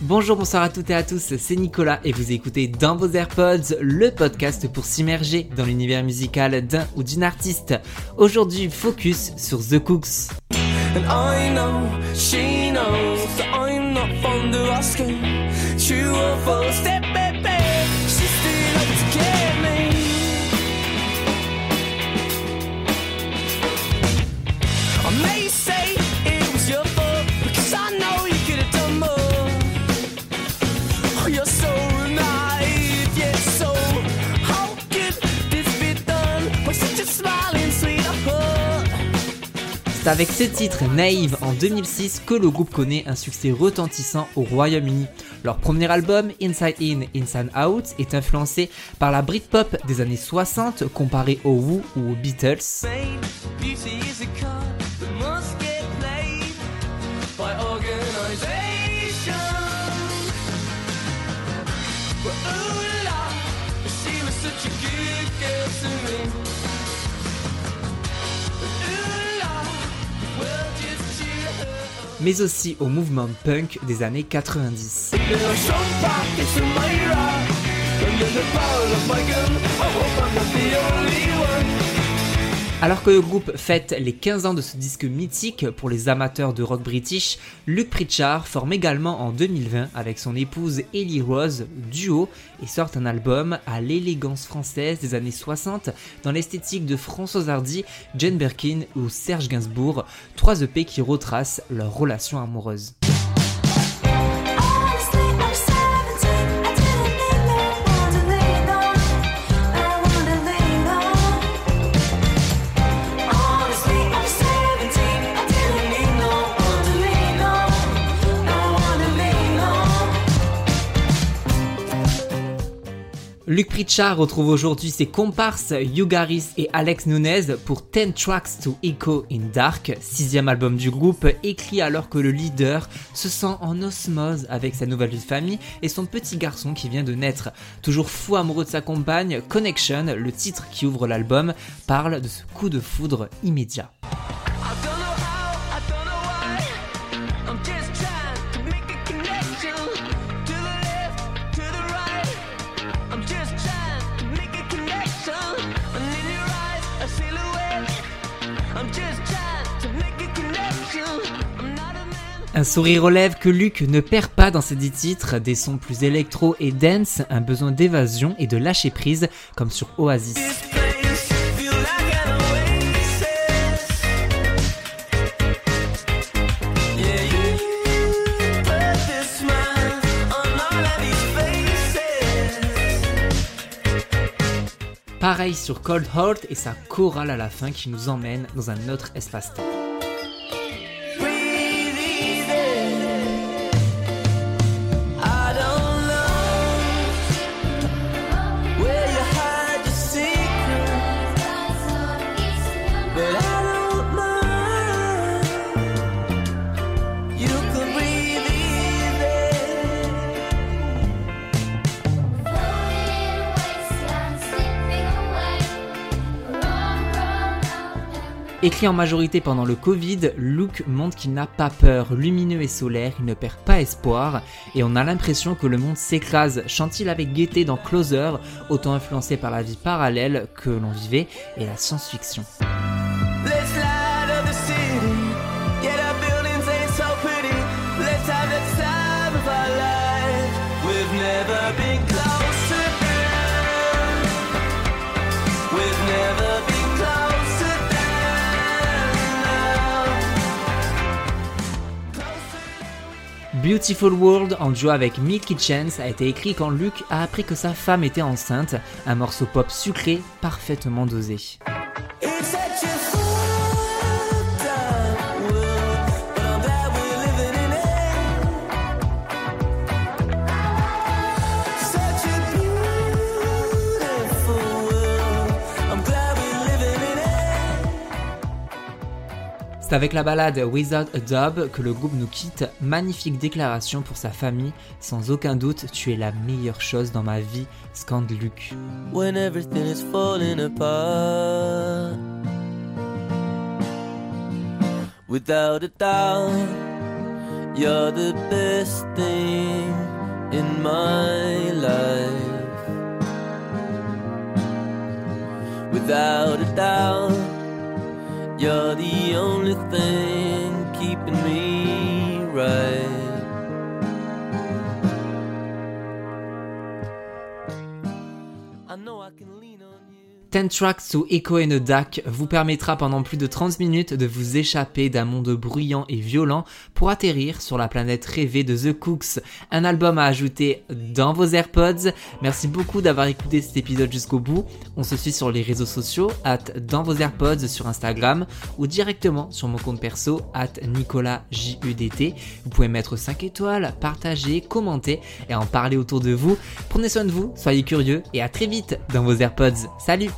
Bonjour, bonsoir à toutes et à tous, c'est Nicolas et vous écoutez dans vos AirPods le podcast pour s'immerger dans l'univers musical d'un ou d'une artiste. Aujourd'hui, focus sur The Cooks. C'est avec ce titre Naïve en 2006 que le groupe connaît un succès retentissant au Royaume-Uni. Leur premier album, Inside In, Inside Out, est influencé par la Britpop des années 60 comparé au Who ou aux Beatles. Mais aussi au mouvement punk des années 90. Alors que le groupe fête les 15 ans de ce disque mythique pour les amateurs de rock british, Luke Pritchard forme également en 2020 avec son épouse Ellie Rose duo et sort un album à l'élégance française des années 60 dans l'esthétique de François Hardy, Jane Birkin ou Serge Gainsbourg, trois EP qui retracent leur relation amoureuse. Luc Pritchard retrouve aujourd'hui ses comparses Yugaris et Alex Nunez pour 10 Tracks to Echo in Dark, sixième album du groupe, écrit alors que le leader se sent en osmose avec sa nouvelle famille et son petit garçon qui vient de naître. Toujours fou amoureux de sa compagne, Connection, le titre qui ouvre l'album, parle de ce coup de foudre immédiat. Un sourire relève que Luc ne perd pas dans ses dix titres, des sons plus électro et dance, un besoin d'évasion et de lâcher prise, comme sur Oasis. Pareil sur Cold Heart et sa chorale à la fin qui nous emmène dans un autre espace-temps. Écrit en majorité pendant le Covid, Luke montre qu'il n'a pas peur, lumineux et solaire, il ne perd pas espoir, et on a l'impression que le monde s'écrase. Chante-t-il avec gaieté dans Closer, autant influencé par la vie parallèle que l'on vivait et la science-fiction. Beautiful World en duo avec Milky Chance a été écrit quand Luke a appris que sa femme était enceinte, un morceau pop sucré parfaitement dosé. C'est avec la balade Without a Dub que le groupe nous quitte. Magnifique déclaration pour sa famille. Sans aucun doute, tu es la meilleure chose dans ma vie, scande Luc. When everything is falling apart. Without a doubt, You're the best thing in my life. You're the only thing 10 tracks sous Echo and a Duck vous permettra pendant plus de 30 minutes de vous échapper d'un monde bruyant et violent pour atterrir sur la planète rêvée de The Cooks. Un album à ajouter dans vos AirPods. Merci beaucoup d'avoir écouté cet épisode jusqu'au bout. On se suit sur les réseaux sociaux, at dans vos AirPods sur Instagram ou directement sur mon compte perso, at NicolasJUDT. Vous pouvez mettre 5 étoiles, partager, commenter et en parler autour de vous. Prenez soin de vous, soyez curieux et à très vite dans vos AirPods. Salut